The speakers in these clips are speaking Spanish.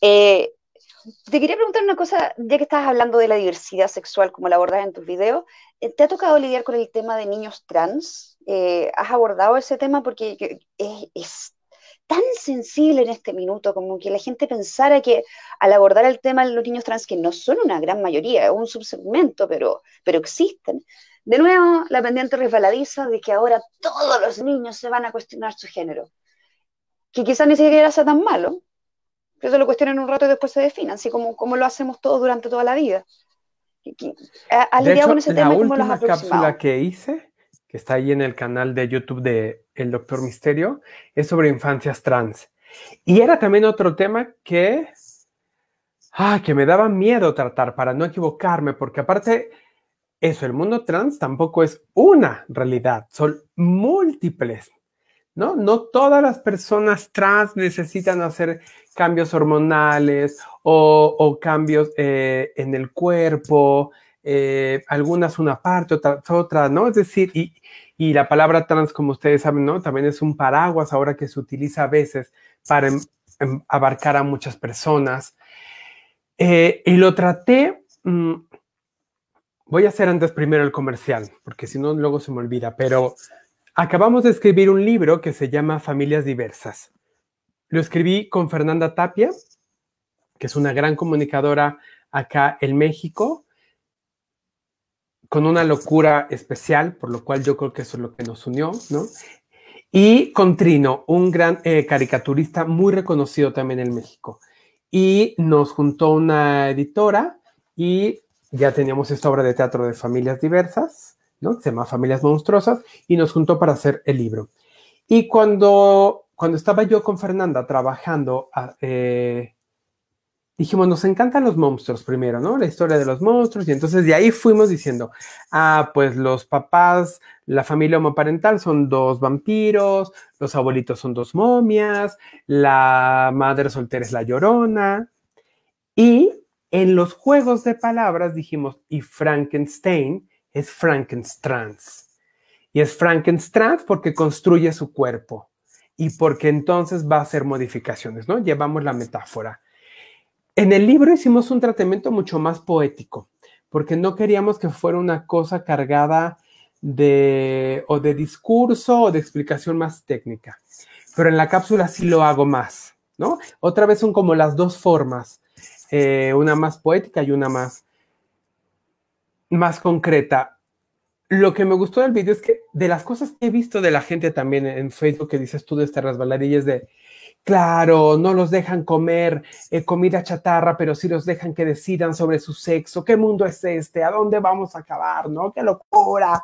Eh, te quería preguntar una cosa, ya que estabas hablando de la diversidad sexual, como la abordas en tus videos, eh, ¿te ha tocado lidiar con el tema de niños trans? Eh, ¿Has abordado ese tema? Porque es, tan sensible en este minuto, como que la gente pensara que al abordar el tema de los niños trans, que no son una gran mayoría, es un subsegmento, pero, pero existen, de nuevo la pendiente resbaladiza de que ahora todos los niños se van a cuestionar su género, que quizás ni siquiera sea tan malo, que se lo cuestionen un rato y después se definan, así como, como lo hacemos todos durante toda la vida. ¿Has lidiado con ese tema la última cápsula que hice, que está ahí en el canal de YouTube de El Doctor Misterio, es sobre infancias trans. Y era también otro tema que, ah, que me daba miedo tratar para no equivocarme, porque aparte, eso, el mundo trans tampoco es una realidad, son múltiples ¿no? No todas las personas trans necesitan hacer cambios hormonales o, cambios eh, en el cuerpo, eh, algunas una parte, otras otra, ¿no? Es decir, y, la palabra trans, como ustedes saben, ¿no? También es un paraguas ahora que se utiliza a veces para em, em, abarcar a muchas personas. Eh, y lo traté, mm, voy a hacer antes primero el comercial, porque si no, luego se me olvida, pero Acabamos de escribir un libro que se llama Familias Diversas. Lo escribí con Fernanda Tapia, que es una gran comunicadora acá en México, con una locura especial, por lo cual yo creo que eso es lo que nos unió, ¿no? Y con Trino, un gran eh, caricaturista muy reconocido también en México. Y nos juntó una editora y ya teníamos esta obra de teatro de familias diversas se llama Familias Monstruosas, y nos juntó para hacer el libro. Y cuando, cuando estaba yo con Fernanda trabajando, ah, eh, dijimos, nos encantan los monstruos primero, ¿no? La historia de los monstruos, y entonces de ahí fuimos diciendo, ah, pues los papás, la familia homoparental son dos vampiros, los abuelitos son dos momias, la madre soltera es la llorona, y en los juegos de palabras dijimos, y Frankenstein es Frankenstein. Y es Frankenstein porque construye su cuerpo y porque entonces va a hacer modificaciones, ¿no? Llevamos la metáfora. En el libro hicimos un tratamiento mucho más poético, porque no queríamos que fuera una cosa cargada de o de discurso o de explicación más técnica. Pero en la cápsula sí lo hago más, ¿no? Otra vez son como las dos formas, eh, una más poética y una más más concreta. Lo que me gustó del video es que de las cosas que he visto de la gente también en Facebook que dices tú de esta resbaladilla es de, claro, no los dejan comer eh, comida chatarra, pero sí los dejan que decidan sobre su sexo. ¿Qué mundo es este? ¿A dónde vamos a acabar? ¿No? ¡Qué locura!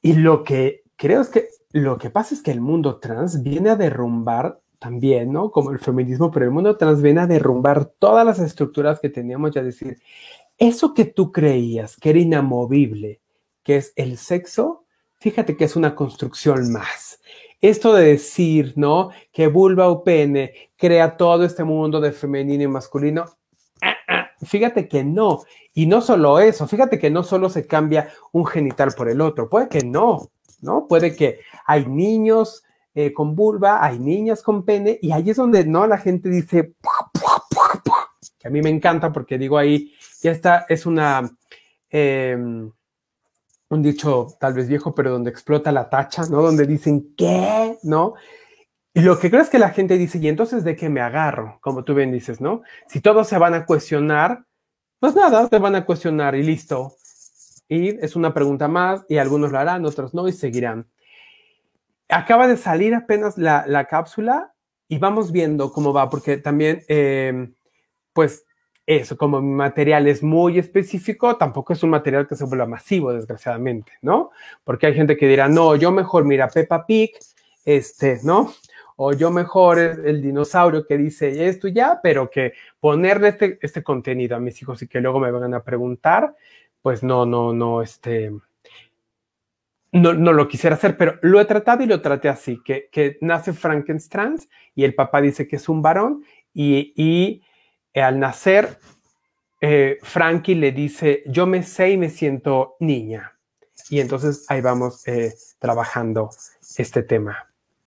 Y lo que creo es que lo que pasa es que el mundo trans viene a derrumbar también, ¿no? Como el feminismo, pero el mundo trans viene a derrumbar todas las estructuras que teníamos ya decir, eso que tú creías que era inamovible, que es el sexo, fíjate que es una construcción más. Esto de decir, ¿no? Que vulva o pene crea todo este mundo de femenino y masculino, ah, ah, fíjate que no. Y no solo eso, fíjate que no solo se cambia un genital por el otro, puede que no, ¿no? Puede que hay niños eh, con vulva, hay niñas con pene, y ahí es donde no la gente dice, que a mí me encanta porque digo ahí, y esta es una, em, un dicho tal vez viejo, pero donde explota la tacha, ¿no? Donde dicen, ¿qué? ¿No? Y lo que creo es que la gente dice, ¿y entonces de qué me agarro? Como tú bien dices, ¿no? Si todos se van a cuestionar, pues nada, te van a cuestionar y listo. Y es una pregunta más y algunos lo harán, otros no y seguirán. Acaba de salir apenas la, cápsula y vamos viendo cómo va, porque también, em, pues eso, como mi material es muy específico, tampoco es un material que se vuelva masivo, desgraciadamente, ¿no? Porque hay gente que dirá, no, yo mejor, mira, Peppa Pig, este, ¿no? O yo mejor el, dinosaurio que dice esto ya, pero que ponerle este, este contenido a mis hijos y que luego me vengan a preguntar, pues no, no, no, este, no, no, lo quisiera hacer, pero lo he tratado y lo traté así, que, que nace Frankenstein y el papá dice que es un varón y, y al nacer, eh, Frankie le dice, yo me sé y me siento niña. Y entonces ahí vamos eh, trabajando este tema.